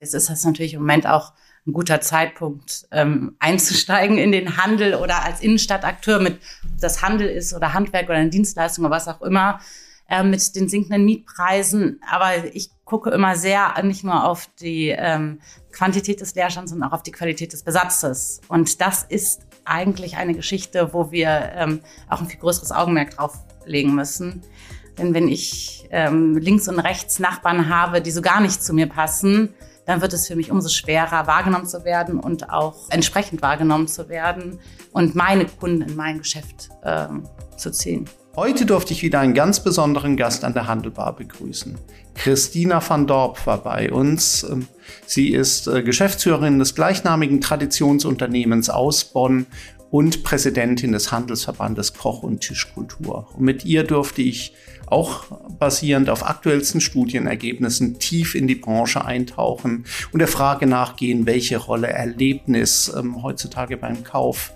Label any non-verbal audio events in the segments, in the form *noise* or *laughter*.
Es ist das natürlich im Moment auch ein guter Zeitpunkt, ähm, einzusteigen in den Handel oder als Innenstadtakteur mit das Handel ist oder Handwerk oder eine Dienstleistung oder was auch immer äh, mit den sinkenden Mietpreisen. Aber ich gucke immer sehr nicht nur auf die ähm, Quantität des Leerstands, sondern auch auf die Qualität des Besatzes. Und das ist eigentlich eine Geschichte, wo wir ähm, auch ein viel größeres Augenmerk drauf legen müssen. Denn wenn ich ähm, links und rechts Nachbarn habe, die so gar nicht zu mir passen, dann wird es für mich umso schwerer, wahrgenommen zu werden und auch entsprechend wahrgenommen zu werden und meine Kunden in mein Geschäft ähm, zu ziehen. Heute durfte ich wieder einen ganz besonderen Gast an der Handelbar begrüßen. Christina van Dorp war bei uns. Ähm, sie ist äh, Geschäftsführerin des gleichnamigen Traditionsunternehmens aus Bonn und Präsidentin des Handelsverbandes Koch und Tischkultur. Und mit ihr durfte ich auch basierend auf aktuellsten Studienergebnissen tief in die Branche eintauchen und der Frage nachgehen, welche Rolle Erlebnis ähm, heutzutage beim Kauf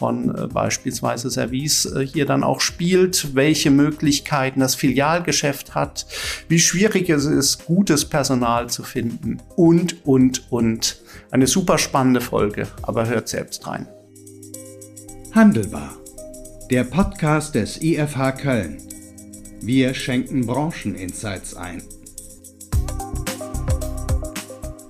von äh, beispielsweise Service äh, hier dann auch spielt, welche Möglichkeiten das Filialgeschäft hat, wie schwierig es ist, gutes Personal zu finden und, und, und. Eine super spannende Folge, aber hört selbst rein. Handelbar. Der Podcast des IFH Köln. Wir schenken Brancheninsights ein.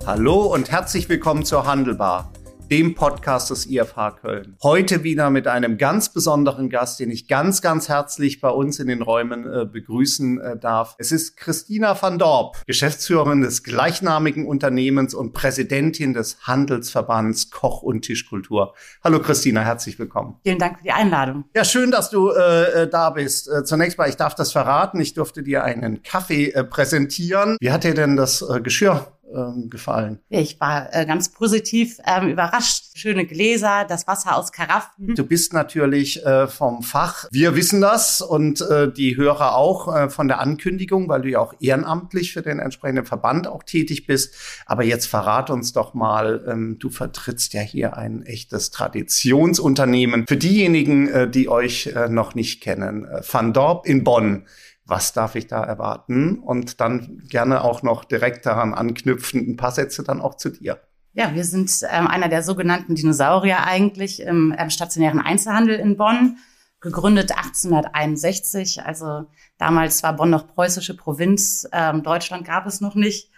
Hallo und herzlich willkommen zur Handelbar dem Podcast des IFH Köln. Heute wieder mit einem ganz besonderen Gast, den ich ganz, ganz herzlich bei uns in den Räumen äh, begrüßen äh, darf. Es ist Christina van Dorp, Geschäftsführerin des gleichnamigen Unternehmens und Präsidentin des Handelsverbands Koch und Tischkultur. Hallo Christina, herzlich willkommen. Vielen Dank für die Einladung. Ja, schön, dass du äh, äh da bist. Äh, zunächst mal, ich darf das verraten, ich durfte dir einen Kaffee äh, präsentieren. Wie hat dir denn das Geschirr ähm, gefallen? Ich war äh, ganz positiv ähm, überrascht. Schöne Gläser, das Wasser aus Karaffen. Du bist natürlich äh, vom Fach. Wir wissen das und äh, die Hörer auch äh, von der Ankündigung, weil du ja auch ehrenamtlich für den entsprechenden Verband auch tätig bist. Aber jetzt verrat uns doch mal, ähm, du vertrittst ja hier ein echtes Traditionsunternehmen. Für diejenigen, äh, die euch äh, noch nicht kennen, Van Dorp in Bonn was darf ich da erwarten? Und dann gerne auch noch direkt daran anknüpfen, ein paar Sätze dann auch zu dir. Ja, wir sind ähm, einer der sogenannten Dinosaurier eigentlich im, im stationären Einzelhandel in Bonn, gegründet 1861. Also damals war Bonn noch preußische Provinz, ähm, Deutschland gab es noch nicht.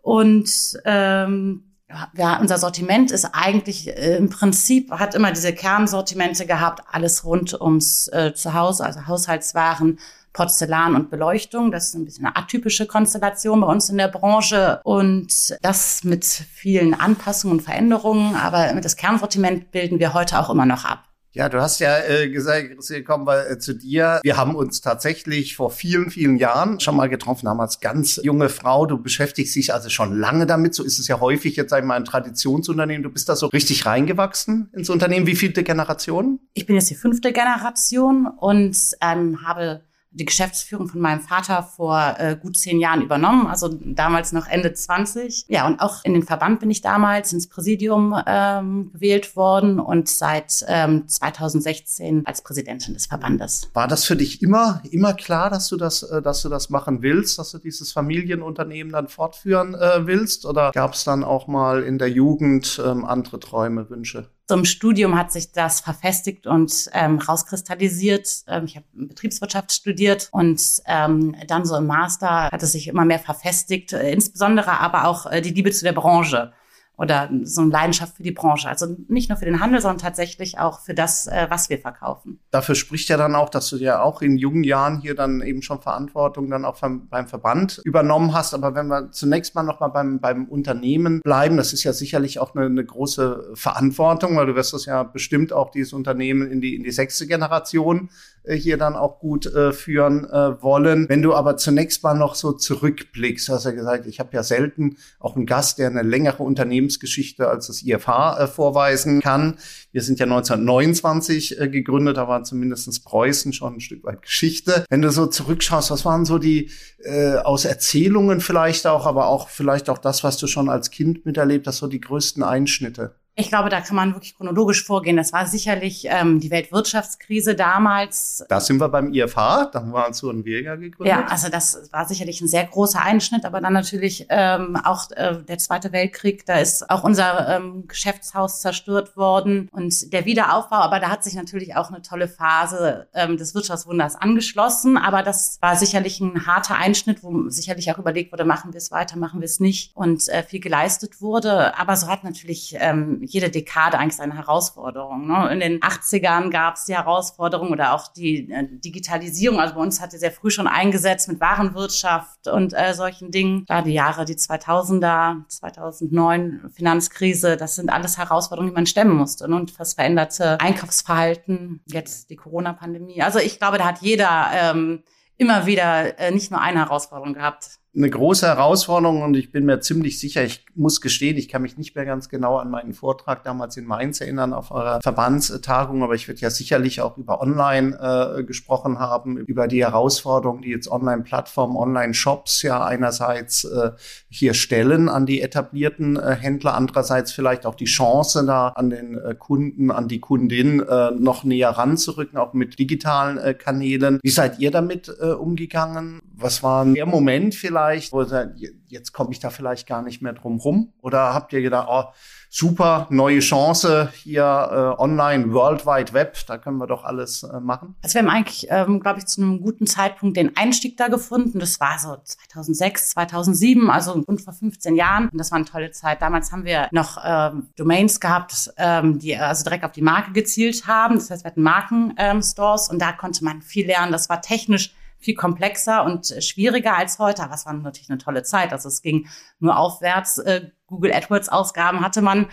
Und ähm, ja, unser Sortiment ist eigentlich äh, im Prinzip, hat immer diese Kernsortimente gehabt, alles rund ums äh, Zuhause, also Haushaltswaren, Porzellan und Beleuchtung. Das ist ein bisschen eine atypische Konstellation bei uns in der Branche und das mit vielen Anpassungen und Veränderungen. Aber das Kernsortiment bilden wir heute auch immer noch ab. Ja, du hast ja äh, gesagt, kommen wir äh, zu dir. Wir haben uns tatsächlich vor vielen, vielen Jahren schon mal getroffen, damals ganz junge Frau. Du beschäftigst dich also schon lange damit. So ist es ja häufig jetzt, sag ich mal, ein Traditionsunternehmen. Du bist da so richtig reingewachsen ins Unternehmen. Wie vielte Generation? Ich bin jetzt die fünfte Generation und ähm, habe die Geschäftsführung von meinem Vater vor äh, gut zehn Jahren übernommen, also damals noch Ende 20. Ja, und auch in den Verband bin ich damals ins Präsidium ähm, gewählt worden und seit ähm, 2016 als Präsidentin des Verbandes. War das für dich immer, immer klar, dass du das, äh, dass du das machen willst, dass du dieses Familienunternehmen dann fortführen äh, willst? Oder gab es dann auch mal in der Jugend ähm, andere Träume, Wünsche? Zum Studium hat sich das verfestigt und ähm, rauskristallisiert. Ähm, ich habe Betriebswirtschaft studiert und ähm, dann so im Master hat es sich immer mehr verfestigt, äh, insbesondere aber auch äh, die Liebe zu der Branche oder so eine Leidenschaft für die Branche. Also nicht nur für den Handel, sondern tatsächlich auch für das, äh, was wir verkaufen. Dafür spricht ja dann auch, dass du ja auch in jungen Jahren hier dann eben schon Verantwortung dann auch beim Verband übernommen hast. Aber wenn wir zunächst mal noch mal beim, beim Unternehmen bleiben, das ist ja sicherlich auch eine, eine große Verantwortung, weil du wirst das ja bestimmt auch dieses Unternehmen in die, in die sechste Generation äh, hier dann auch gut äh, führen äh, wollen. Wenn du aber zunächst mal noch so zurückblickst, hast du ja gesagt, ich habe ja selten auch einen Gast, der eine längere Unternehmensgeschichte als das IFH äh, vorweisen kann. Wir sind ja 1929 äh, gegründet, da war zumindestens Preußen schon ein Stück weit Geschichte. Wenn du so zurückschaust, was waren so die äh, aus Erzählungen vielleicht auch, aber auch vielleicht auch das, was du schon als Kind miterlebt hast, so die größten Einschnitte? Ich glaube, da kann man wirklich chronologisch vorgehen. Das war sicherlich ähm, die Weltwirtschaftskrise damals. Da sind wir beim IFH, da waren so ein Vega gegründet. Ja, also das war sicherlich ein sehr großer Einschnitt, aber dann natürlich ähm, auch äh, der Zweite Weltkrieg. Da ist auch unser ähm, Geschäftshaus zerstört worden und der Wiederaufbau. Aber da hat sich natürlich auch eine tolle Phase ähm, des Wirtschaftswunders angeschlossen. Aber das war sicherlich ein harter Einschnitt, wo sicherlich auch überlegt wurde, machen wir es weiter, machen wir es nicht und äh, viel geleistet wurde. Aber so hat natürlich ähm, jede Dekade eigentlich seine Herausforderung. Ne? In den 80ern gab es die Herausforderung oder auch die äh, Digitalisierung. Also bei uns hat die sehr früh schon eingesetzt mit Warenwirtschaft und äh, solchen Dingen. Klar, die Jahre, die 2000er, 2009 Finanzkrise, das sind alles Herausforderungen, die man stemmen musste. Ne? Und das veränderte Einkaufsverhalten, jetzt die Corona-Pandemie. Also ich glaube, da hat jeder ähm, immer wieder äh, nicht nur eine Herausforderung gehabt eine große Herausforderung und ich bin mir ziemlich sicher, ich muss gestehen, ich kann mich nicht mehr ganz genau an meinen Vortrag damals in Mainz erinnern auf eurer Verbandstagung, aber ich würde ja sicherlich auch über Online äh, gesprochen haben, über die Herausforderungen, die jetzt Online-Plattformen, Online-Shops ja einerseits äh, hier stellen an die etablierten äh, Händler, andererseits vielleicht auch die Chance da an den äh, Kunden, an die Kundin äh, noch näher ranzurücken, auch mit digitalen äh, Kanälen. Wie seid ihr damit äh, umgegangen? Was war der Moment vielleicht? Vielleicht, wo ihr jetzt komme ich da vielleicht gar nicht mehr drum rum? Oder habt ihr gedacht, oh, super, neue Chance hier äh, online, World Wide Web, da können wir doch alles äh, machen? Also wir haben eigentlich, ähm, glaube ich, zu einem guten Zeitpunkt den Einstieg da gefunden. Das war so 2006, 2007, also rund vor 15 Jahren. Und das war eine tolle Zeit. Damals haben wir noch ähm, Domains gehabt, ähm, die also direkt auf die Marke gezielt haben. Das heißt, wir hatten Markenstores ähm, und da konnte man viel lernen. Das war technisch viel komplexer und schwieriger als heute. Aber es war natürlich eine tolle Zeit. Also es ging nur aufwärts. Äh, Google AdWords Ausgaben hatte man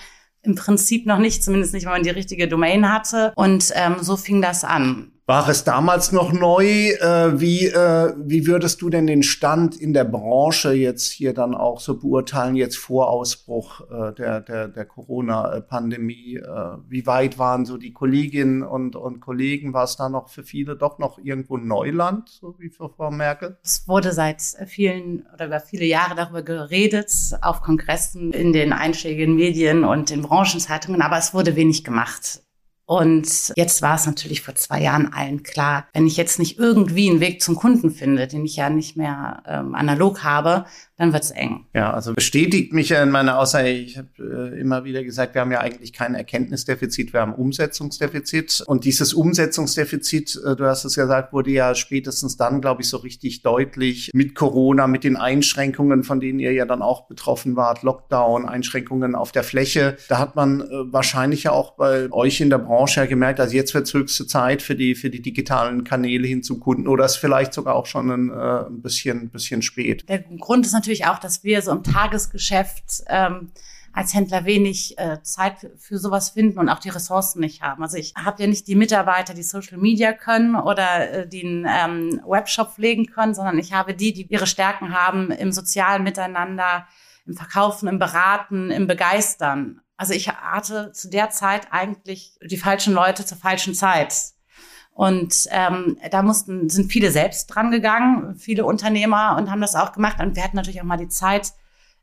im Prinzip noch nicht, zumindest nicht, wenn man die richtige Domain hatte. Und ähm, so fing das an. War es damals noch neu? Äh, wie, äh, wie würdest du denn den Stand in der Branche jetzt hier dann auch so beurteilen, jetzt vor Ausbruch äh, der, der, der Corona-Pandemie? Äh, wie weit waren so die Kolleginnen und, und Kollegen? War es da noch für viele doch noch irgendwo Neuland, so wie für Frau Merkel? Es wurde seit vielen oder über viele Jahre darüber geredet, auf Kongressen, in den einschlägigen Medien und in Branchenzeitungen, aber es wurde wenig gemacht. Und jetzt war es natürlich vor zwei Jahren allen klar, wenn ich jetzt nicht irgendwie einen Weg zum Kunden finde, den ich ja nicht mehr ähm, analog habe, dann wird's eng. Ja, also bestätigt mich ja in meiner Aussage, ich habe äh, immer wieder gesagt, wir haben ja eigentlich kein Erkenntnisdefizit, wir haben Umsetzungsdefizit. Und dieses Umsetzungsdefizit, äh, du hast es gesagt, wurde ja spätestens dann, glaube ich, so richtig deutlich mit Corona, mit den Einschränkungen, von denen ihr ja dann auch betroffen wart, Lockdown, Einschränkungen auf der Fläche. Da hat man äh, wahrscheinlich ja auch bei euch in der Branche ja gemerkt, also jetzt wird höchste Zeit für die, für die digitalen Kanäle hin zum Kunden oder ist vielleicht sogar auch schon ein, äh, ein bisschen, bisschen spät. Der Grund ist natürlich natürlich auch, dass wir so im Tagesgeschäft ähm, als Händler wenig äh, Zeit für sowas finden und auch die Ressourcen nicht haben. Also ich habe ja nicht die Mitarbeiter, die Social Media können oder äh, den ähm, Webshop pflegen können, sondern ich habe die, die ihre Stärken haben im sozialen Miteinander, im Verkaufen, im Beraten, im Begeistern. Also ich hatte zu der Zeit eigentlich die falschen Leute zur falschen Zeit. Und ähm, da mussten, sind viele selbst dran gegangen, viele Unternehmer und haben das auch gemacht. Und wir hatten natürlich auch mal die Zeit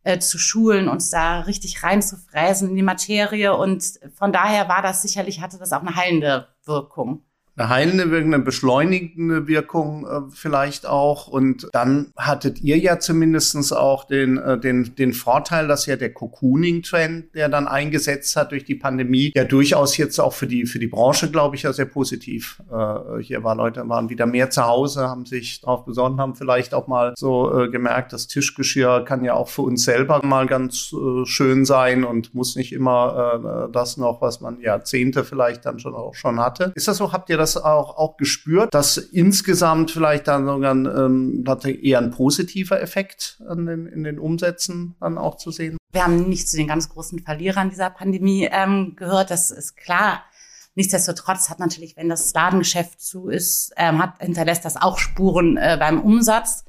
äh, zu schulen, uns da richtig reinzufräsen in die Materie. Und von daher war das sicherlich, hatte das auch eine heilende Wirkung eine heilende Wirkung, eine beschleunigende Wirkung äh, vielleicht auch. Und dann hattet ihr ja zumindestens auch den, äh, den, den Vorteil, dass ja der Cocooning-Trend, der dann eingesetzt hat durch die Pandemie, ja durchaus jetzt auch für die, für die Branche, glaube ich, ja sehr positiv. Äh, hier war Leute, waren wieder mehr zu Hause, haben sich darauf besonnen, haben vielleicht auch mal so äh, gemerkt, das Tischgeschirr kann ja auch für uns selber mal ganz äh, schön sein und muss nicht immer äh, das noch, was man Jahrzehnte vielleicht dann schon auch schon hatte. Ist das so? Habt ihr das das auch, auch gespürt, dass insgesamt vielleicht dann sogar ähm, eher ein positiver Effekt den, in den Umsätzen dann auch zu sehen? Wir haben nicht zu den ganz großen Verlierern dieser Pandemie ähm, gehört, das ist klar. Nichtsdestotrotz hat natürlich, wenn das Ladengeschäft zu ist, ähm, hat, hinterlässt das auch Spuren äh, beim Umsatz.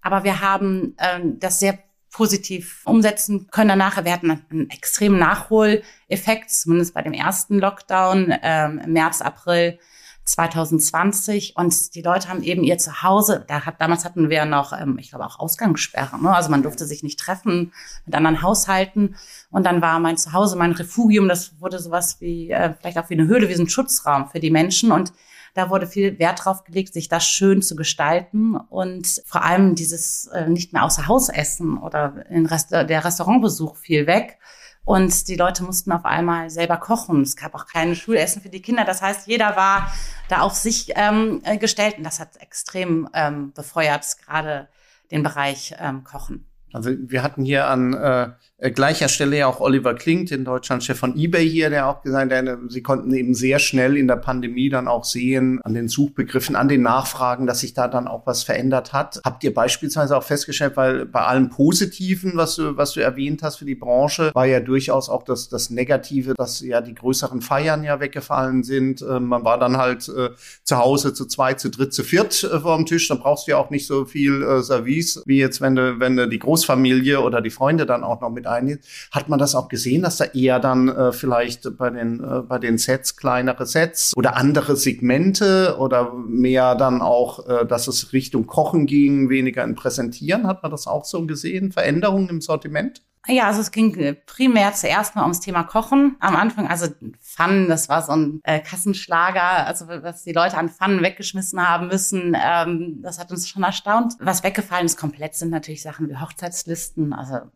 Aber wir haben ähm, das sehr positiv umsetzen können danach. Wir hatten einen extremen Nachholeffekt, zumindest bei dem ersten Lockdown ähm, im März, April 2020 und die Leute haben eben ihr Zuhause, da hat, damals hatten wir noch, ähm, ich glaube auch Ausgangssperren, ne? also man durfte sich nicht treffen mit anderen Haushalten und dann war mein Zuhause mein Refugium, das wurde sowas wie, äh, vielleicht auch wie eine Höhle, wie ein Schutzraum für die Menschen und da wurde viel Wert drauf gelegt, sich das schön zu gestalten und vor allem dieses äh, nicht mehr außer Haus essen oder in Rest der Restaurantbesuch fiel weg. Und die Leute mussten auf einmal selber kochen. Es gab auch keine Schulessen für die Kinder. Das heißt, jeder war da auf sich ähm, äh, gestellt und das hat extrem ähm, befeuert, gerade den Bereich ähm, Kochen. Also wir hatten hier an äh, gleicher Stelle ja auch Oliver Klingt, in Deutschland Chef von eBay hier, der auch gesagt hat, sie konnten eben sehr schnell in der Pandemie dann auch sehen, an den Suchbegriffen, an den Nachfragen, dass sich da dann auch was verändert hat. Habt ihr beispielsweise auch festgestellt, weil bei allem Positiven, was du, was du erwähnt hast für die Branche, war ja durchaus auch das, das Negative, dass ja die größeren Feiern ja weggefallen sind. Äh, man war dann halt äh, zu Hause zu zweit, zu dritt, zu viert äh, vor dem Tisch. Da brauchst du ja auch nicht so viel äh, Service, wie jetzt, wenn du, wenn du die Großfamilie oder die Freunde dann auch noch mit ein. Hat man das auch gesehen, dass da eher dann äh, vielleicht bei den, äh, bei den Sets kleinere Sets oder andere Segmente oder mehr dann auch, äh, dass es Richtung Kochen ging, weniger in Präsentieren? Hat man das auch so gesehen? Veränderungen im Sortiment? Ja, also es ging äh, primär zuerst mal ums Thema Kochen. Am Anfang, also Pfannen, das war so ein äh, Kassenschlager, also was die Leute an Pfannen weggeschmissen haben müssen, ähm, das hat uns schon erstaunt. Was weggefallen ist komplett sind natürlich Sachen wie Hochzeitslisten, also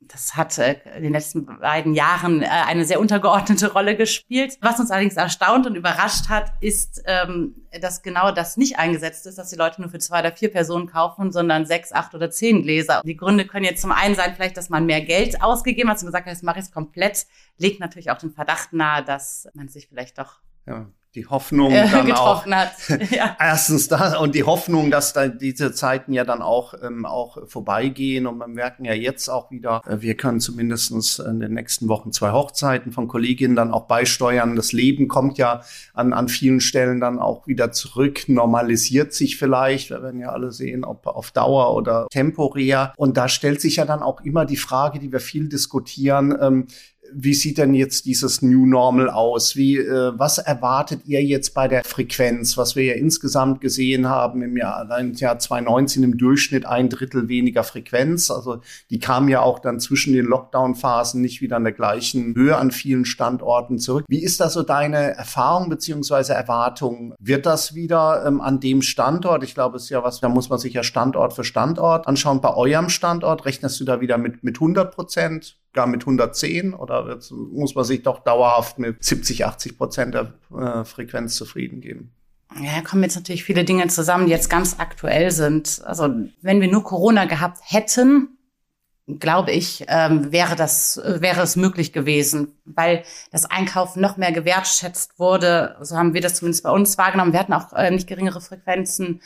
das hat äh, in den letzten beiden Jahren äh, eine sehr untergeordnete Rolle gespielt. Was uns allerdings erstaunt und überrascht hat, ist, ähm, dass genau das nicht eingesetzt ist, dass die Leute nur für zwei oder vier Personen kaufen, sondern sechs, acht oder zehn Gläser. Die Gründe können jetzt zum einen sein, vielleicht, dass man mehr Geld ausgegeben hat und gesagt hat, jetzt mache ich es komplett. Legt natürlich auch den Verdacht nahe, dass man sich vielleicht doch ja die Hoffnung *laughs* äh, dann auch hat. *laughs* Ja. erstens da und die Hoffnung, dass da diese Zeiten ja dann auch ähm, auch vorbeigehen und wir merken ja jetzt auch wieder, äh, wir können zumindestens in den nächsten Wochen zwei Hochzeiten von Kolleginnen dann auch beisteuern. Das Leben kommt ja an an vielen Stellen dann auch wieder zurück, normalisiert sich vielleicht. Wir werden ja alle sehen, ob auf Dauer oder temporär. Und da stellt sich ja dann auch immer die Frage, die wir viel diskutieren. Ähm, wie sieht denn jetzt dieses New Normal aus? Wie, äh, was erwartet ihr jetzt bei der Frequenz, was wir ja insgesamt gesehen haben im Jahr, allein im Jahr 2019 im Durchschnitt ein Drittel weniger Frequenz? Also die kam ja auch dann zwischen den Lockdown-Phasen nicht wieder an der gleichen Höhe an vielen Standorten zurück. Wie ist da so deine Erfahrung beziehungsweise Erwartung? Wird das wieder ähm, an dem Standort? Ich glaube, es ist ja was, da muss man sich ja Standort für Standort anschauen. Bei eurem Standort rechnest du da wieder mit, mit 100 Prozent? Gar mit 110 oder muss man sich doch dauerhaft mit 70, 80 Prozent der äh, Frequenz zufrieden geben? Ja, kommen jetzt natürlich viele Dinge zusammen, die jetzt ganz aktuell sind. Also wenn wir nur Corona gehabt hätten, glaube ich, ähm, wäre das wäre es möglich gewesen, weil das Einkaufen noch mehr gewertschätzt wurde. So haben wir das zumindest bei uns wahrgenommen. Wir hatten auch äh, nicht geringere Frequenzen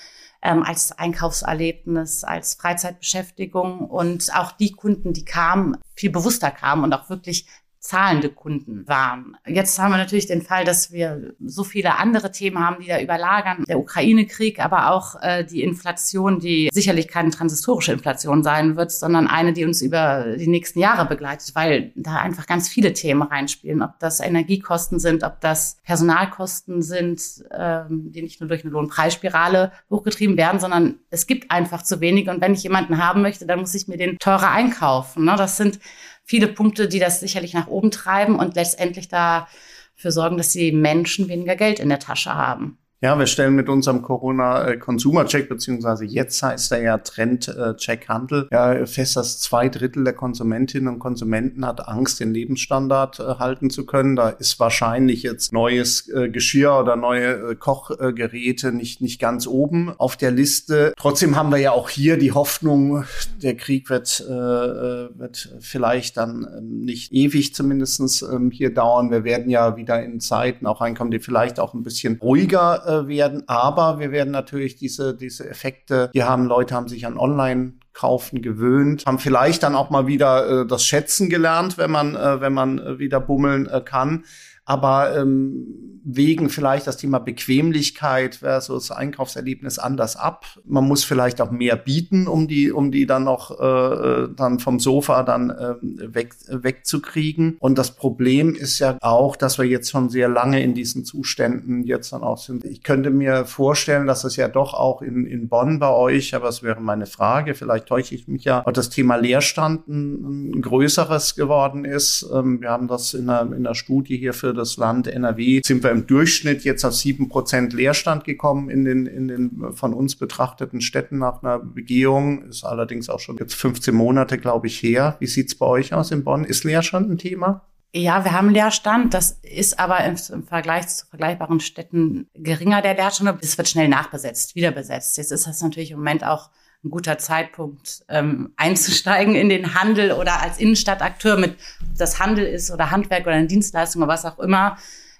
ähm, als Einkaufserlebnis, als Freizeitbeschäftigung. Und auch die Kunden, die kamen, viel bewusster kamen und auch wirklich zahlende Kunden waren. Jetzt haben wir natürlich den Fall, dass wir so viele andere Themen haben, die da überlagern. Der Ukraine-Krieg, aber auch äh, die Inflation, die sicherlich keine transistorische Inflation sein wird, sondern eine, die uns über die nächsten Jahre begleitet, weil da einfach ganz viele Themen reinspielen. Ob das Energiekosten sind, ob das Personalkosten sind, ähm, die nicht nur durch eine Lohnpreisspirale hochgetrieben werden, sondern es gibt einfach zu wenig. Und wenn ich jemanden haben möchte, dann muss ich mir den teurer einkaufen. Ne? Das sind viele Punkte, die das sicherlich nach oben treiben und letztendlich dafür sorgen, dass die Menschen weniger Geld in der Tasche haben. Ja, wir stellen mit unserem Corona-Consumer-Check, beziehungsweise jetzt heißt er ja Trend-Check-Handel, ja fest, dass zwei Drittel der Konsumentinnen und Konsumenten hat Angst, den Lebensstandard äh, halten zu können. Da ist wahrscheinlich jetzt neues äh, Geschirr oder neue äh, Kochgeräte nicht, nicht ganz oben auf der Liste. Trotzdem haben wir ja auch hier die Hoffnung, der Krieg wird, äh, wird vielleicht dann ähm, nicht ewig zumindestens ähm, hier dauern. Wir werden ja wieder in Zeiten auch reinkommen, die vielleicht auch ein bisschen ruhiger werden. Aber wir werden natürlich diese, diese Effekte, die haben Leute haben sich an Online kaufen gewöhnt, haben vielleicht dann auch mal wieder äh, das Schätzen gelernt, wenn man, äh, wenn man äh, wieder bummeln äh, kann. Aber ähm, wägen vielleicht das Thema Bequemlichkeit versus Einkaufserlebnis anders ab. Man muss vielleicht auch mehr bieten, um die, um die dann noch äh, dann vom Sofa dann äh, weg, wegzukriegen. Und das Problem ist ja auch, dass wir jetzt schon sehr lange in diesen Zuständen jetzt dann auch sind. Ich könnte mir vorstellen, dass es ja doch auch in, in Bonn bei euch, aber es wäre meine Frage, vielleicht täusche ich mich ja, auch das Thema Leerstand ein, ein größeres geworden ist. Ähm, wir haben das in einer, in einer Studie hier für das Land NRW, sind wir im Durchschnitt jetzt auf sieben Prozent Leerstand gekommen in den, in den von uns betrachteten Städten nach einer Begehung. Ist allerdings auch schon jetzt 15 Monate, glaube ich, her. Wie sieht's bei euch aus in Bonn? Ist Leerstand ein Thema? Ja, wir haben Leerstand. Das ist aber im, Vergleich zu vergleichbaren Städten geringer, der Leerstand. Es wird schnell nachbesetzt, wieder besetzt. Jetzt ist das natürlich im Moment auch ein guter Zeitpunkt ähm, einzusteigen in den Handel oder als Innenstadtakteur mit das Handel ist oder Handwerk oder Dienstleistung oder was auch immer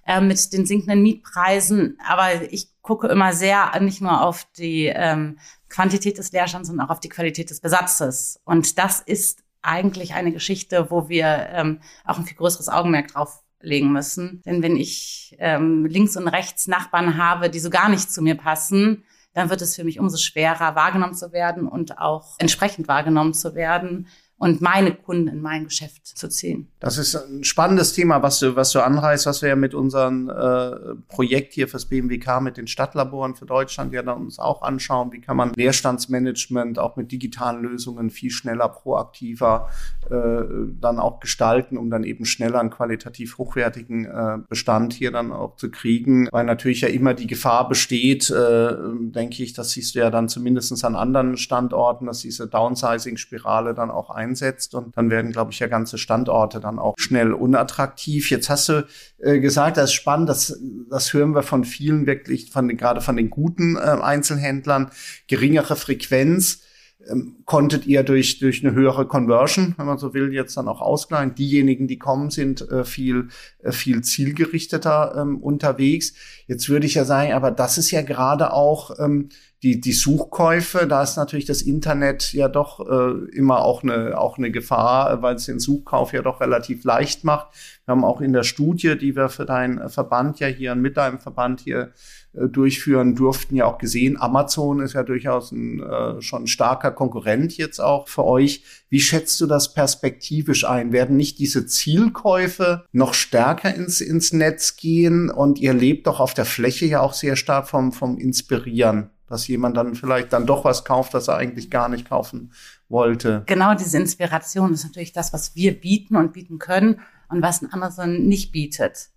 äh, mit den sinkenden Mietpreisen. Aber ich gucke immer sehr nicht nur auf die ähm, Quantität des Leerstands, sondern auch auf die Qualität des Besatzes. Und das ist eigentlich eine Geschichte, wo wir ähm, auch ein viel größeres Augenmerk drauf legen müssen. Denn wenn ich ähm, links und rechts Nachbarn habe, die so gar nicht zu mir passen, dann wird es für mich umso schwerer, wahrgenommen zu werden und auch entsprechend wahrgenommen zu werden und meine Kunden in mein Geschäft zu ziehen. Das ist ein spannendes Thema, was du, was du anreißt, was wir ja mit unserem äh, Projekt hier fürs BMWK mit den Stadtlaboren für Deutschland ja dann uns auch anschauen. Wie kann man Leerstandsmanagement auch mit digitalen Lösungen viel schneller, proaktiver äh, dann auch gestalten, um dann eben schneller einen qualitativ hochwertigen äh, Bestand hier dann auch zu kriegen. Weil natürlich ja immer die Gefahr besteht, äh, denke ich, das siehst du ja dann zumindest an anderen Standorten, dass diese Downsizing-Spirale dann auch ein einsetzt und dann werden, glaube ich, ja ganze Standorte dann auch schnell unattraktiv. Jetzt hast du äh, gesagt, das ist spannend, das, das hören wir von vielen wirklich, von den, gerade von den guten äh, Einzelhändlern, geringere Frequenz ähm, konntet ihr durch, durch eine höhere Conversion, wenn man so will, jetzt dann auch ausgleichen. Diejenigen, die kommen, sind äh, viel, äh, viel zielgerichteter ähm, unterwegs. Jetzt würde ich ja sagen, aber das ist ja gerade auch ähm, die, die Suchkäufe, da ist natürlich das Internet ja doch äh, immer auch eine, auch eine Gefahr, weil es den Suchkauf ja doch relativ leicht macht. Wir haben auch in der Studie, die wir für deinen Verband ja hier mit deinem Verband hier äh, durchführen durften, ja auch gesehen, Amazon ist ja durchaus ein äh, schon starker Konkurrent jetzt auch für euch. Wie schätzt du das perspektivisch ein? Werden nicht diese Zielkäufe noch stärker ins, ins Netz gehen? Und ihr lebt doch auf der Fläche ja auch sehr stark vom, vom Inspirieren dass jemand dann vielleicht dann doch was kauft, das er eigentlich gar nicht kaufen wollte. Genau, diese Inspiration ist natürlich das, was wir bieten und bieten können und was ein Amazon nicht bietet.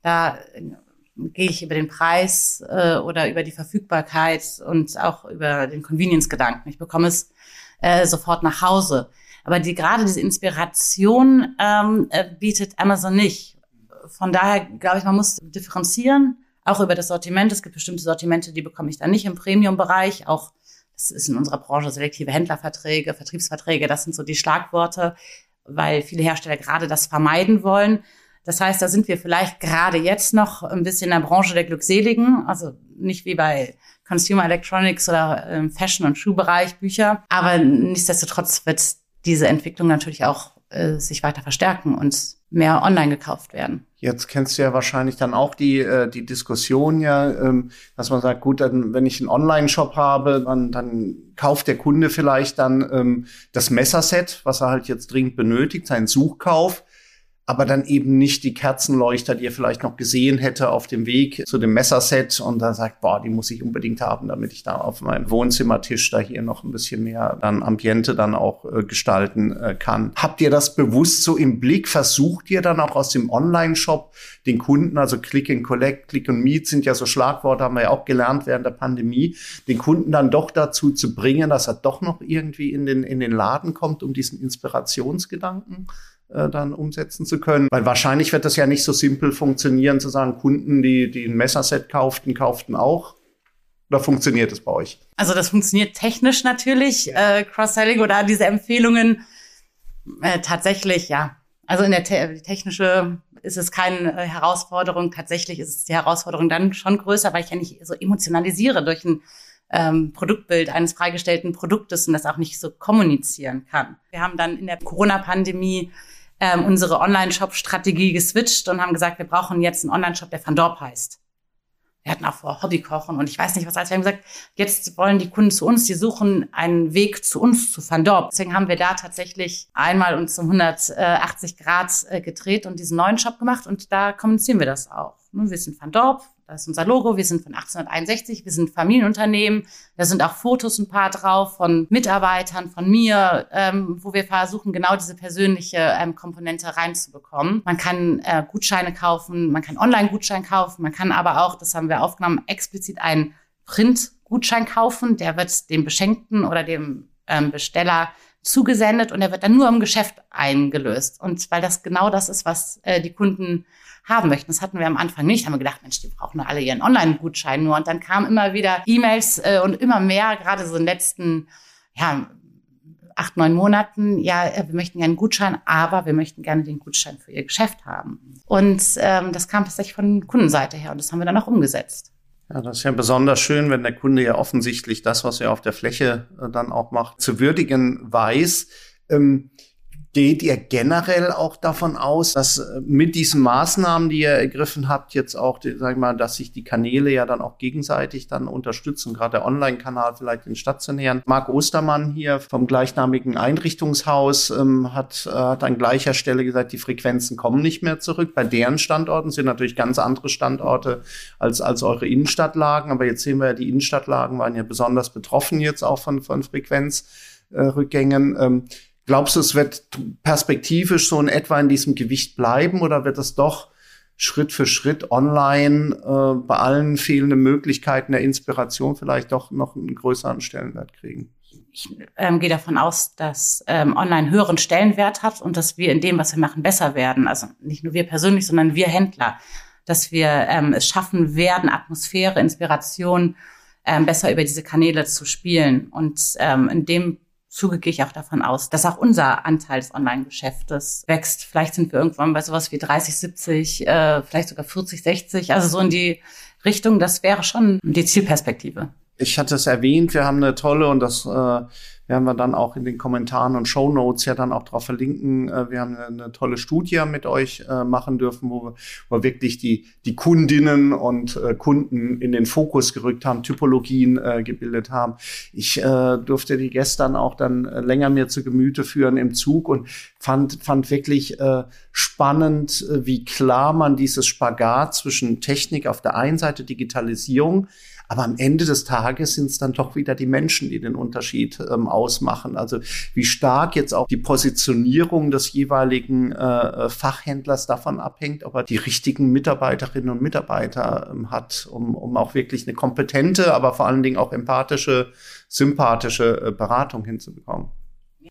Da äh, gehe ich über den Preis äh, oder über die Verfügbarkeit und auch über den Convenience-Gedanken. Ich bekomme es äh, sofort nach Hause. Aber die gerade diese Inspiration ähm, äh, bietet Amazon nicht. Von daher glaube ich, man muss differenzieren auch über das Sortiment. Es gibt bestimmte Sortimente, die bekomme ich dann nicht im Premium-Bereich. Auch das ist in unserer Branche selektive Händlerverträge, Vertriebsverträge. Das sind so die Schlagworte, weil viele Hersteller gerade das vermeiden wollen. Das heißt, da sind wir vielleicht gerade jetzt noch ein bisschen in der Branche der Glückseligen, also nicht wie bei Consumer Electronics oder im Fashion- und Schuhbereich Bücher. Aber nichtsdestotrotz wird diese Entwicklung natürlich auch äh, sich weiter verstärken und mehr online gekauft werden. Jetzt kennst du ja wahrscheinlich dann auch die, äh, die Diskussion ja, ähm, dass man sagt, gut, dann, wenn ich einen Online-Shop habe, dann, dann kauft der Kunde vielleicht dann ähm, das Messerset, was er halt jetzt dringend benötigt, seinen Suchkauf aber dann eben nicht die Kerzenleuchter, die er vielleicht noch gesehen hätte auf dem Weg zu dem Messerset und dann sagt, boah, die muss ich unbedingt haben, damit ich da auf meinem Wohnzimmertisch da hier noch ein bisschen mehr dann Ambiente dann auch äh, gestalten äh, kann. Habt ihr das bewusst so im Blick? Versucht ihr dann auch aus dem Online-Shop den Kunden, also Click and Collect, Click and Meet sind ja so Schlagworte, haben wir ja auch gelernt während der Pandemie, den Kunden dann doch dazu zu bringen, dass er doch noch irgendwie in den, in den Laden kommt, um diesen Inspirationsgedanken äh, dann umsetzen zu können. Weil wahrscheinlich wird das ja nicht so simpel funktionieren, zu sagen, Kunden, die, die ein Messerset kauften, kauften auch. Oder funktioniert es bei euch? Also das funktioniert technisch natürlich, ja. äh, Cross-Selling oder diese Empfehlungen äh, tatsächlich, ja. Also in der te technische ist es keine äh, Herausforderung. Tatsächlich ist es die Herausforderung dann schon größer, weil ich ja nicht so emotionalisiere durch ein ähm, Produktbild eines freigestellten Produktes und das auch nicht so kommunizieren kann. Wir haben dann in der Corona-Pandemie ähm, unsere Online-Shop-Strategie geswitcht und haben gesagt, wir brauchen jetzt einen Online-Shop, der Van Dorp heißt. Wir hatten auch vor Hobbykochen und ich weiß nicht was alles. Wir haben gesagt, jetzt wollen die Kunden zu uns, die suchen einen Weg zu uns, zu Van Dorp. Deswegen haben wir da tatsächlich einmal uns um 180 Grad äh, gedreht und diesen neuen Shop gemacht und da kommunizieren wir das auch. Wir sind Van Dorp, das ist unser Logo. Wir sind von 1861. Wir sind Familienunternehmen. Da sind auch Fotos ein paar drauf von Mitarbeitern, von mir, ähm, wo wir versuchen, genau diese persönliche ähm, Komponente reinzubekommen. Man kann äh, Gutscheine kaufen, man kann Online-Gutschein kaufen, man kann aber auch, das haben wir aufgenommen, explizit einen Print-Gutschein kaufen. Der wird dem Beschenkten oder dem ähm, Besteller zugesendet und er wird dann nur im Geschäft eingelöst. Und weil das genau das ist, was äh, die Kunden haben möchten. Das hatten wir am Anfang nicht. Haben wir gedacht, Mensch, die brauchen nur alle ihren Online-Gutschein nur. Und dann kamen immer wieder E-Mails äh, und immer mehr, gerade so in den letzten, ja, acht, neun Monaten, ja, äh, wir möchten gerne einen Gutschein, aber wir möchten gerne den Gutschein für Ihr Geschäft haben. Und ähm, das kam tatsächlich von Kundenseite her und das haben wir dann auch umgesetzt. Ja, das ist ja besonders schön, wenn der Kunde ja offensichtlich das, was er auf der Fläche äh, dann auch macht, zu würdigen weiß. Ähm, Geht ihr generell auch davon aus, dass äh, mit diesen Maßnahmen, die ihr ergriffen habt, jetzt auch, sag ich mal, dass sich die Kanäle ja dann auch gegenseitig dann unterstützen, gerade der Online-Kanal vielleicht den stationären. Marc Ostermann hier vom gleichnamigen Einrichtungshaus ähm, hat, äh, hat an gleicher Stelle gesagt, die Frequenzen kommen nicht mehr zurück. Bei deren Standorten sind natürlich ganz andere Standorte als, als eure Innenstadtlagen, aber jetzt sehen wir ja, die Innenstadtlagen waren ja besonders betroffen jetzt auch von, von Frequenzrückgängen. Ähm, Glaubst du, es wird perspektivisch so in etwa in diesem Gewicht bleiben oder wird es doch Schritt für Schritt online äh, bei allen fehlenden Möglichkeiten der Inspiration vielleicht doch noch einen größeren Stellenwert kriegen? Ich ähm, gehe davon aus, dass ähm, online höheren Stellenwert hat und dass wir in dem, was wir machen, besser werden. Also nicht nur wir persönlich, sondern wir Händler. Dass wir ähm, es schaffen werden, Atmosphäre, Inspiration ähm, besser über diese Kanäle zu spielen. Und ähm, in dem Zuge gehe ich auch davon aus, dass auch unser Anteil des Online-Geschäftes wächst. Vielleicht sind wir irgendwann bei sowas wie 30, 70, äh, vielleicht sogar 40, 60. Also so in die Richtung, das wäre schon die Zielperspektive. Ich hatte es erwähnt, wir haben eine tolle und das äh, werden wir dann auch in den Kommentaren und Show Notes ja dann auch drauf verlinken. Äh, wir haben eine, tolle Studie mit euch äh, machen dürfen, wo wir, wo wir wirklich die, die Kundinnen und äh, Kunden in den Fokus gerückt haben, Typologien äh, gebildet haben. Ich äh, durfte die gestern auch dann äh, länger mir zu Gemüte führen im Zug und fand, fand wirklich äh, spannend, äh, wie klar man dieses Spagat zwischen Technik auf der einen Seite, Digitalisierung, aber am Ende des Tages sind es dann doch wieder die Menschen, die den Unterschied ähm, ausmachen. Also wie stark jetzt auch die Positionierung des jeweiligen äh, Fachhändlers davon abhängt, ob er die richtigen Mitarbeiterinnen und Mitarbeiter ähm, hat, um, um auch wirklich eine kompetente, aber vor allen Dingen auch empathische, sympathische äh, Beratung hinzubekommen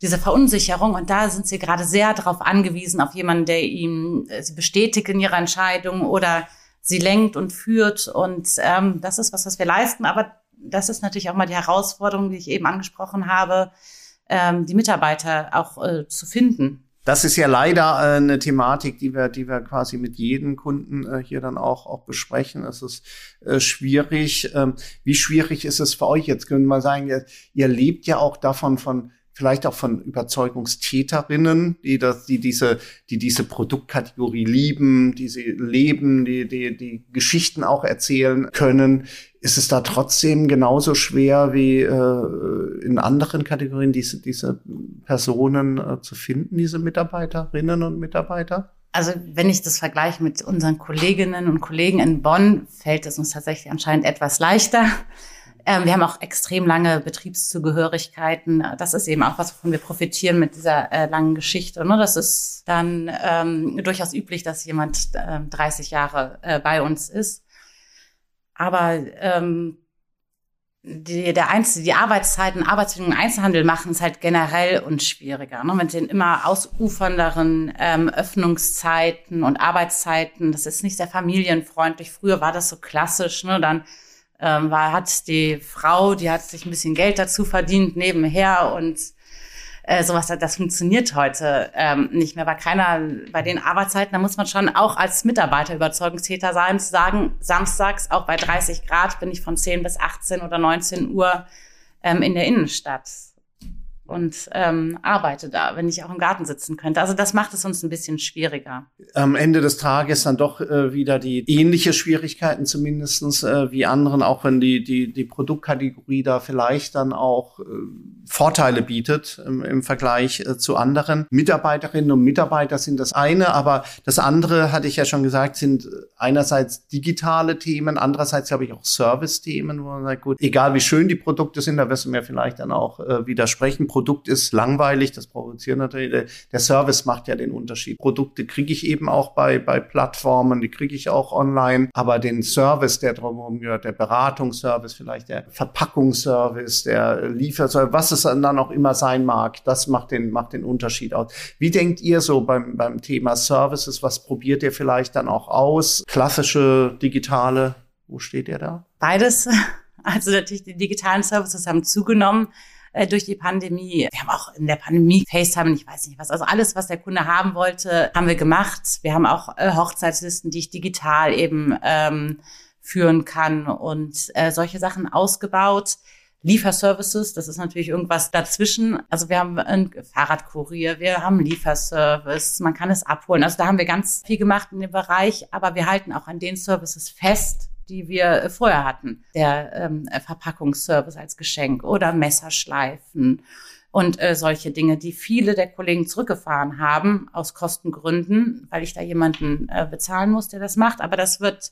diese Verunsicherung. Und da sind sie gerade sehr darauf angewiesen, auf jemanden, der ihm äh, bestätigt in ihrer Entscheidung oder sie lenkt und führt. Und ähm, das ist was, was wir leisten. Aber das ist natürlich auch mal die Herausforderung, die ich eben angesprochen habe, ähm, die Mitarbeiter auch äh, zu finden. Das ist ja leider äh, eine Thematik, die wir, die wir quasi mit jedem Kunden äh, hier dann auch, auch besprechen. Es ist äh, schwierig. Ähm, wie schwierig ist es für euch jetzt? Können wir sagen, ihr, ihr lebt ja auch davon von vielleicht auch von Überzeugungstäterinnen, die das, die diese, die diese Produktkategorie lieben, die sie leben, die, die, die Geschichten auch erzählen können. Ist es da trotzdem genauso schwer wie äh, in anderen Kategorien, diese, diese Personen äh, zu finden, diese Mitarbeiterinnen und Mitarbeiter? Also wenn ich das vergleiche mit unseren Kolleginnen und Kollegen in Bonn, fällt es uns tatsächlich anscheinend etwas leichter. Ähm, wir haben auch extrem lange Betriebszugehörigkeiten. Das ist eben auch was, wovon wir profitieren mit dieser äh, langen Geschichte. Ne? Das ist dann ähm, durchaus üblich, dass jemand äh, 30 Jahre äh, bei uns ist. Aber ähm, die, der Einzel die Arbeitszeiten, Arbeitsbedingungen im Einzelhandel machen es halt generell uns schwieriger. Ne? Mit den immer ausufernderen ähm, Öffnungszeiten und Arbeitszeiten, das ist nicht sehr familienfreundlich. Früher war das so klassisch, ne? dann ähm, war, hat die Frau, die hat sich ein bisschen Geld dazu verdient nebenher und äh, sowas, das funktioniert heute ähm, nicht mehr, weil keiner bei den Arbeitszeiten, da muss man schon auch als Mitarbeiter Überzeugungstäter sein, zu sagen, samstags auch bei 30 Grad bin ich von 10 bis 18 oder 19 Uhr ähm, in der Innenstadt. Und ähm, arbeite da, wenn ich auch im Garten sitzen könnte. Also das macht es uns ein bisschen schwieriger. Am Ende des Tages dann doch äh, wieder die ähnliche Schwierigkeiten zumindestens äh, wie anderen, auch wenn die, die, die Produktkategorie da vielleicht dann auch äh, Vorteile bietet im, im Vergleich äh, zu anderen. Mitarbeiterinnen und Mitarbeiter sind das eine, aber das andere, hatte ich ja schon gesagt, sind einerseits digitale Themen, andererseits glaube ich auch Service-Themen, wo man sagt, gut, egal wie schön die Produkte sind, da wirst du mir vielleicht dann auch äh, widersprechen Produkt ist langweilig, das provoziert natürlich. Der Service macht ja den Unterschied. Produkte kriege ich eben auch bei, bei Plattformen, die kriege ich auch online, aber den Service, der drumherum gehört, der Beratungsservice, vielleicht der Verpackungsservice, der Lieferservice, was es dann auch immer sein mag, das macht den, macht den Unterschied aus. Wie denkt ihr so beim, beim Thema Services? Was probiert ihr vielleicht dann auch aus? Klassische, digitale, wo steht ihr da? Beides. *laughs* Also natürlich die digitalen Services haben zugenommen. Äh, durch die Pandemie. Wir haben auch in der Pandemie FaceTime, ich weiß nicht was, also alles, was der Kunde haben wollte, haben wir gemacht. Wir haben auch äh, Hochzeitslisten, die ich digital eben ähm, führen kann und äh, solche Sachen ausgebaut. Lieferservices, das ist natürlich irgendwas dazwischen. Also wir haben einen Fahrradkurier, wir haben Lieferservice, man kann es abholen. Also da haben wir ganz viel gemacht in dem Bereich, aber wir halten auch an den Services fest, die wir äh, vorher hatten. Der ähm, Verpackungsservice als Geschenk oder Messerschleifen und äh, solche Dinge, die viele der Kollegen zurückgefahren haben aus Kostengründen, weil ich da jemanden äh, bezahlen muss, der das macht. Aber das wird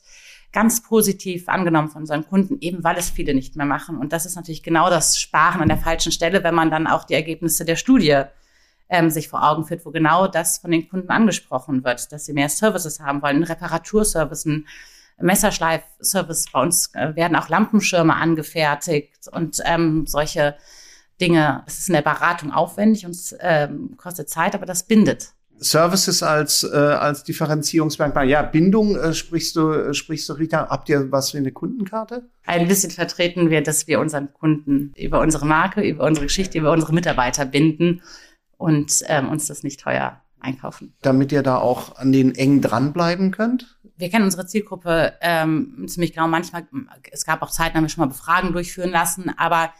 ganz positiv angenommen von unseren Kunden, eben weil es viele nicht mehr machen. Und das ist natürlich genau das Sparen an der falschen Stelle, wenn man dann auch die Ergebnisse der Studie ähm, sich vor Augen führt, wo genau das von den Kunden angesprochen wird, dass sie mehr Services haben wollen, Reparaturservices, Messerschleifservice. Bei uns äh, werden auch Lampenschirme angefertigt und ähm, solche Dinge. Es ist in der Beratung aufwendig und ähm, kostet Zeit, aber das bindet. Services als äh, als Differenzierungsmerkmal. Ja, Bindung äh, sprichst du äh, sprichst du Rita. Habt ihr was wie eine Kundenkarte? Ein bisschen vertreten wir, dass wir unseren Kunden über unsere Marke, über unsere Geschichte, über unsere Mitarbeiter binden und ähm, uns das nicht teuer einkaufen. Damit ihr da auch an den eng dranbleiben könnt? Wir kennen unsere Zielgruppe ähm, ziemlich genau. Manchmal, es gab auch Zeiten, haben wir schon mal Befragen durchführen lassen, aber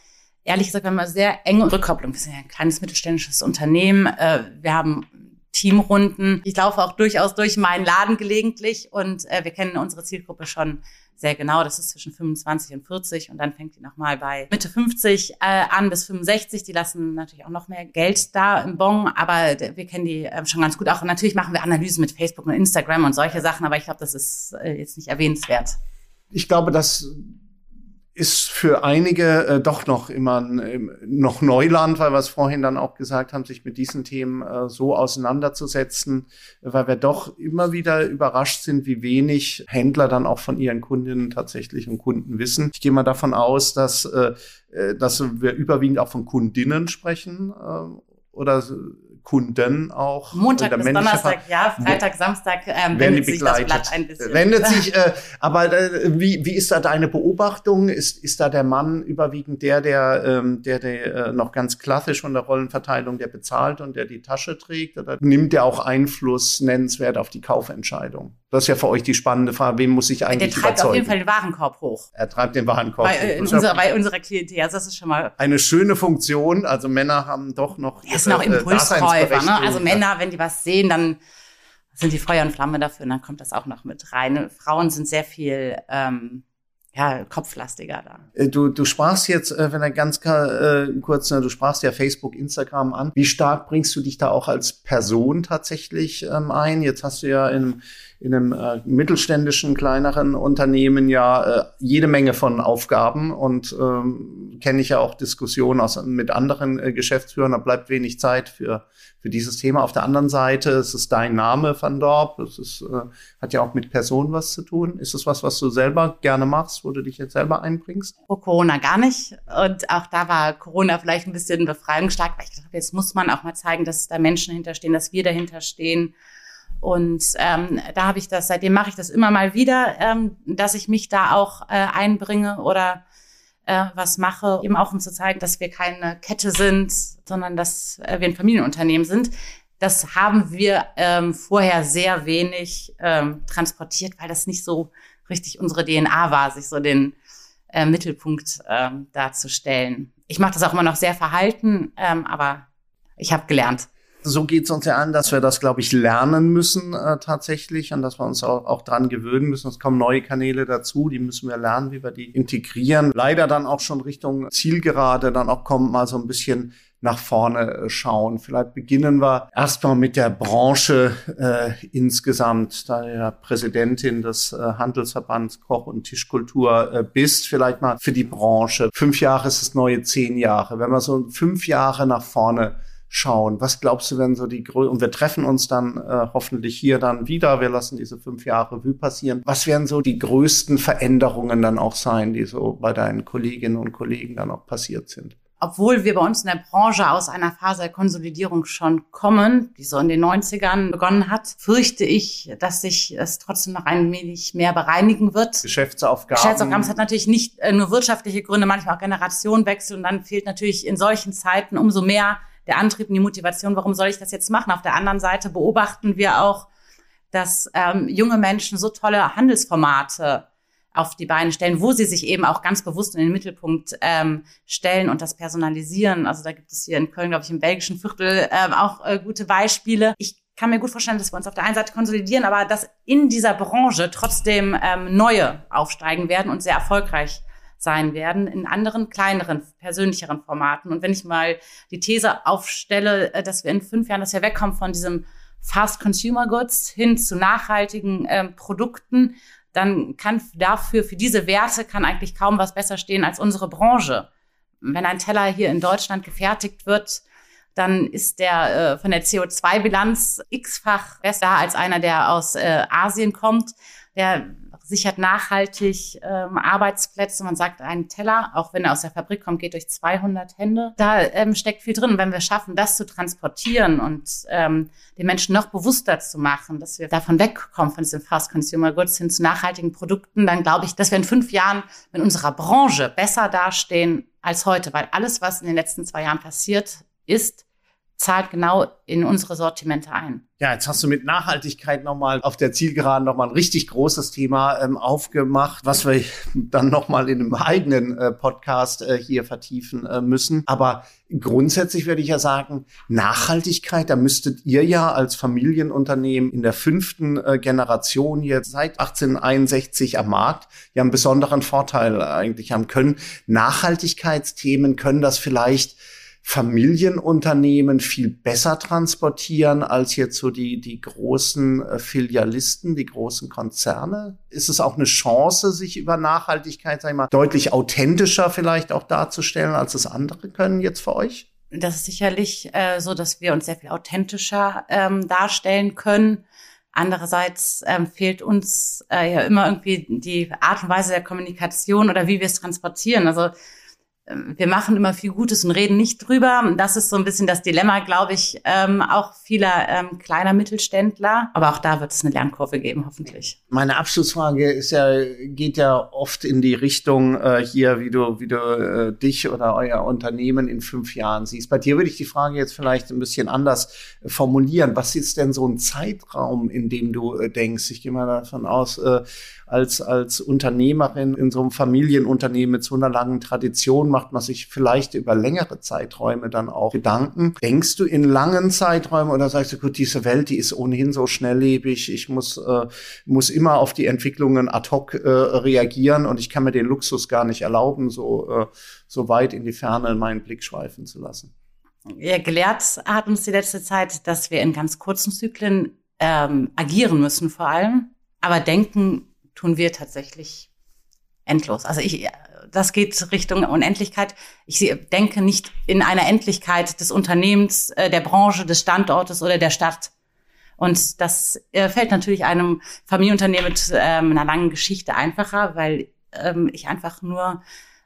ehrlich gesagt, wir haben eine sehr enge Rückkopplung. Wir sind ja ein kleines mittelständisches Unternehmen. Äh, wir haben Teamrunden. Ich laufe auch durchaus durch meinen Laden gelegentlich und äh, wir kennen unsere Zielgruppe schon sehr genau. Das ist zwischen 25 und 40 und dann fängt die nochmal bei Mitte 50 äh, an bis 65. Die lassen natürlich auch noch mehr Geld da im Bon, aber wir kennen die äh, schon ganz gut. Auch natürlich machen wir Analysen mit Facebook und Instagram und solche Sachen, aber ich glaube, das ist äh, jetzt nicht erwähnenswert. Ich glaube, dass ist für einige äh, doch noch immer äh, noch Neuland, weil wir es vorhin dann auch gesagt haben, sich mit diesen Themen äh, so auseinanderzusetzen, weil wir doch immer wieder überrascht sind, wie wenig Händler dann auch von ihren Kundinnen tatsächlich und Kunden wissen. Ich gehe mal davon aus, dass, äh, äh dass wir überwiegend auch von Kundinnen sprechen äh, oder Kunden auch. Montag bis Donnerstag, ja, Freitag, Samstag ähm, wendet sich das Blatt ein bisschen. Wendet sich, äh, aber äh, wie, wie ist da deine Beobachtung? Ist, ist da der Mann überwiegend der, der, ähm, der, der äh, noch ganz klassisch von der Rollenverteilung, der bezahlt und der die Tasche trägt? Oder nimmt der auch Einfluss nennenswert auf die Kaufentscheidung? Das ist ja für euch die spannende Frage, wem muss ich eigentlich Der treibt überzeugen? auf jeden Fall den Warenkorb hoch. Er treibt den Warenkorb bei, hoch. In unserer, bei unserer Klientel, also das ist schon mal... Eine schöne Funktion, also Männer haben doch noch... Ja, sind auch äh, Impulskäufer, ne? Also Männer, wenn die was sehen, dann sind die Feuer und Flamme dafür und dann kommt das auch noch mit rein. Frauen sind sehr viel... Ähm, ja, kopflastiger da. Äh, du, du sprachst jetzt, äh, wenn er ganz äh, kurz, ne, du sprachst ja Facebook, Instagram an. Wie stark bringst du dich da auch als Person tatsächlich ähm, ein? Jetzt hast du ja in in einem äh, mittelständischen, kleineren Unternehmen ja äh, jede Menge von Aufgaben und ähm, kenne ich ja auch Diskussionen aus, mit anderen äh, Geschäftsführern, da bleibt wenig Zeit für, für dieses Thema. Auf der anderen Seite es ist dein Name Van Dorp, es ist, äh, hat ja auch mit Personen was zu tun. Ist es was, was du selber gerne machst, wo du dich jetzt selber einbringst? Vor Corona gar nicht und auch da war Corona vielleicht ein bisschen befreiungsstark, weil ich dachte, jetzt muss man auch mal zeigen, dass da Menschen hinterstehen, dass wir dahinter stehen und ähm, da habe ich das, seitdem mache ich das immer mal wieder, ähm, dass ich mich da auch äh, einbringe oder äh, was mache, eben auch um zu zeigen, dass wir keine Kette sind, sondern dass äh, wir ein Familienunternehmen sind. Das haben wir ähm, vorher sehr wenig ähm, transportiert, weil das nicht so richtig unsere DNA war, sich so den äh, Mittelpunkt ähm, darzustellen. Ich mache das auch immer noch sehr verhalten, ähm, aber ich habe gelernt so geht es uns ja an, dass wir das, glaube ich, lernen müssen äh, tatsächlich und dass wir uns auch, auch dran gewöhnen müssen. Es kommen neue Kanäle dazu, die müssen wir lernen, wie wir die integrieren. Leider dann auch schon Richtung Zielgerade, dann auch kommt mal so ein bisschen nach vorne äh, schauen. Vielleicht beginnen wir erstmal mit der Branche äh, insgesamt, da ja Präsidentin des äh, Handelsverbands Koch- und Tischkultur äh, bist. Vielleicht mal für die Branche. Fünf Jahre ist das neue zehn Jahre. Wenn wir so fünf Jahre nach vorne schauen? Was glaubst du, wenn so die Größe, und wir treffen uns dann äh, hoffentlich hier dann wieder, wir lassen diese fünf Jahre Revue passieren. Was werden so die größten Veränderungen dann auch sein, die so bei deinen Kolleginnen und Kollegen dann auch passiert sind? obwohl wir bei uns in der Branche aus einer Phase der Konsolidierung schon kommen, die so in den 90ern begonnen hat, fürchte ich, dass sich es trotzdem noch ein wenig mehr bereinigen wird. Geschäftsaufgaben. Geschäftsaufgaben. Es hat natürlich nicht äh, nur wirtschaftliche Gründe, manchmal auch Generationenwechsel und dann fehlt natürlich in solchen Zeiten umso mehr der Antrieb und die Motivation, warum soll ich das jetzt machen? Auf der anderen Seite beobachten wir auch, dass ähm, junge Menschen so tolle Handelsformate auf die Beine stellen, wo sie sich eben auch ganz bewusst in den Mittelpunkt ähm, stellen und das personalisieren. Also da gibt es hier in Köln, glaube ich, im belgischen Viertel ähm, auch äh, gute Beispiele. Ich kann mir gut vorstellen, dass wir uns auf der einen Seite konsolidieren, aber dass in dieser Branche trotzdem ähm, neue aufsteigen werden und sehr erfolgreich sein werden in anderen, kleineren, persönlicheren Formaten. Und wenn ich mal die These aufstelle, äh, dass wir in fünf Jahren, dass wir wegkommen von diesem Fast Consumer Goods hin zu nachhaltigen ähm, Produkten, dann kann dafür, für diese Werte kann eigentlich kaum was besser stehen als unsere Branche. Wenn ein Teller hier in Deutschland gefertigt wird, dann ist der äh, von der CO2-Bilanz x-fach besser als einer, der aus äh, Asien kommt. Der sichert nachhaltig ähm, Arbeitsplätze. Man sagt, ein Teller, auch wenn er aus der Fabrik kommt, geht durch 200 Hände. Da ähm, steckt viel drin. Wenn wir schaffen, das zu transportieren und ähm, den Menschen noch bewusster zu machen, dass wir davon wegkommen, von diesen Fast Consumer Goods hin zu nachhaltigen Produkten, dann glaube ich, dass wir in fünf Jahren mit unserer Branche besser dastehen als heute, weil alles, was in den letzten zwei Jahren passiert ist, zahlt genau in unsere Sortimente ein. Ja, jetzt hast du mit Nachhaltigkeit nochmal auf der Zielgeraden nochmal ein richtig großes Thema ähm, aufgemacht, was wir dann nochmal in einem eigenen äh, Podcast äh, hier vertiefen äh, müssen. Aber grundsätzlich würde ich ja sagen, Nachhaltigkeit, da müsstet ihr ja als Familienunternehmen in der fünften äh, Generation jetzt seit 1861 am Markt ja einen besonderen Vorteil eigentlich haben können. Nachhaltigkeitsthemen können das vielleicht Familienunternehmen viel besser transportieren als jetzt so die, die großen äh, Filialisten, die großen Konzerne? Ist es auch eine Chance, sich über Nachhaltigkeit, sag ich mal, deutlich authentischer vielleicht auch darzustellen, als es andere können jetzt für euch? Das ist sicherlich äh, so, dass wir uns sehr viel authentischer ähm, darstellen können. Andererseits ähm, fehlt uns äh, ja immer irgendwie die Art und Weise der Kommunikation oder wie wir es transportieren. Also wir machen immer viel Gutes und reden nicht drüber. Das ist so ein bisschen das Dilemma, glaube ich, ähm, auch vieler ähm, kleiner Mittelständler. Aber auch da wird es eine Lernkurve geben, hoffentlich. Meine Abschlussfrage ist ja, geht ja oft in die Richtung äh, hier, wie du, wie du äh, dich oder euer Unternehmen in fünf Jahren siehst. Bei dir würde ich die Frage jetzt vielleicht ein bisschen anders äh, formulieren. Was ist denn so ein Zeitraum, in dem du äh, denkst? Ich gehe mal davon aus, äh, als, als Unternehmerin in so einem Familienunternehmen mit so einer langen Tradition macht man sich vielleicht über längere Zeiträume dann auch Gedanken. Denkst du in langen Zeiträumen oder sagst du, gut, diese Welt, die ist ohnehin so schnelllebig, ich muss, äh, muss immer auf die Entwicklungen ad hoc äh, reagieren und ich kann mir den Luxus gar nicht erlauben, so, äh, so weit in die Ferne meinen Blick schweifen zu lassen? Ja, gelehrt hat uns die letzte Zeit, dass wir in ganz kurzen Zyklen ähm, agieren müssen vor allem, aber denken tun wir tatsächlich endlos. Also ich, das geht Richtung Unendlichkeit. Ich denke nicht in einer Endlichkeit des Unternehmens, äh, der Branche, des Standortes oder der Stadt. Und das äh, fällt natürlich einem Familienunternehmen mit ähm, einer langen Geschichte einfacher, weil ähm, ich einfach nur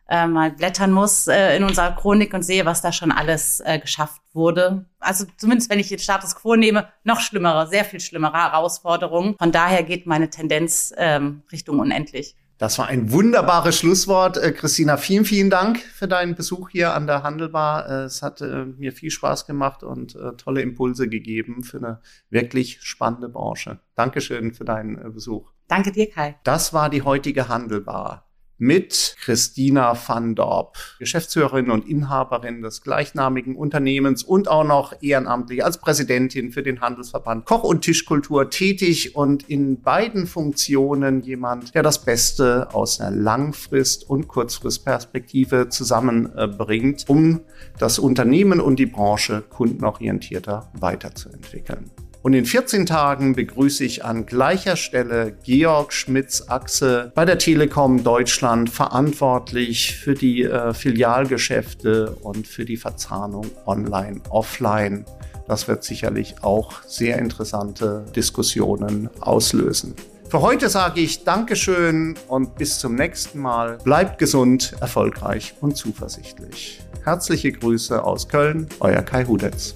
äh, mal blättern muss äh, in unserer Chronik und sehe, was da schon alles äh, geschafft wurde. Also zumindest wenn ich den Status quo nehme, noch schlimmere, sehr viel schlimmere Herausforderungen. Von daher geht meine Tendenz ähm, Richtung unendlich. Das war ein wunderbares Schlusswort. Äh, Christina, vielen, vielen Dank für deinen Besuch hier an der Handelbar. Äh, es hat äh, mir viel Spaß gemacht und tolle Impulse gegeben für eine wirklich spannende Branche. Dankeschön für deinen Besuch. Danke dir, Kai. Das war die heutige Handelbar. Mit Christina van Dorp, Geschäftsführerin und Inhaberin des gleichnamigen Unternehmens und auch noch ehrenamtlich als Präsidentin für den Handelsverband Koch- und Tischkultur tätig und in beiden Funktionen jemand, der das Beste aus einer Langfrist- und Kurzfristperspektive zusammenbringt, um das Unternehmen und die Branche kundenorientierter weiterzuentwickeln. Und in 14 Tagen begrüße ich an gleicher Stelle Georg Schmitz-Achse bei der Telekom Deutschland verantwortlich für die äh, Filialgeschäfte und für die Verzahnung online-offline. Das wird sicherlich auch sehr interessante Diskussionen auslösen. Für heute sage ich Dankeschön und bis zum nächsten Mal. Bleibt gesund, erfolgreich und zuversichtlich. Herzliche Grüße aus Köln, euer Kai Hudetz.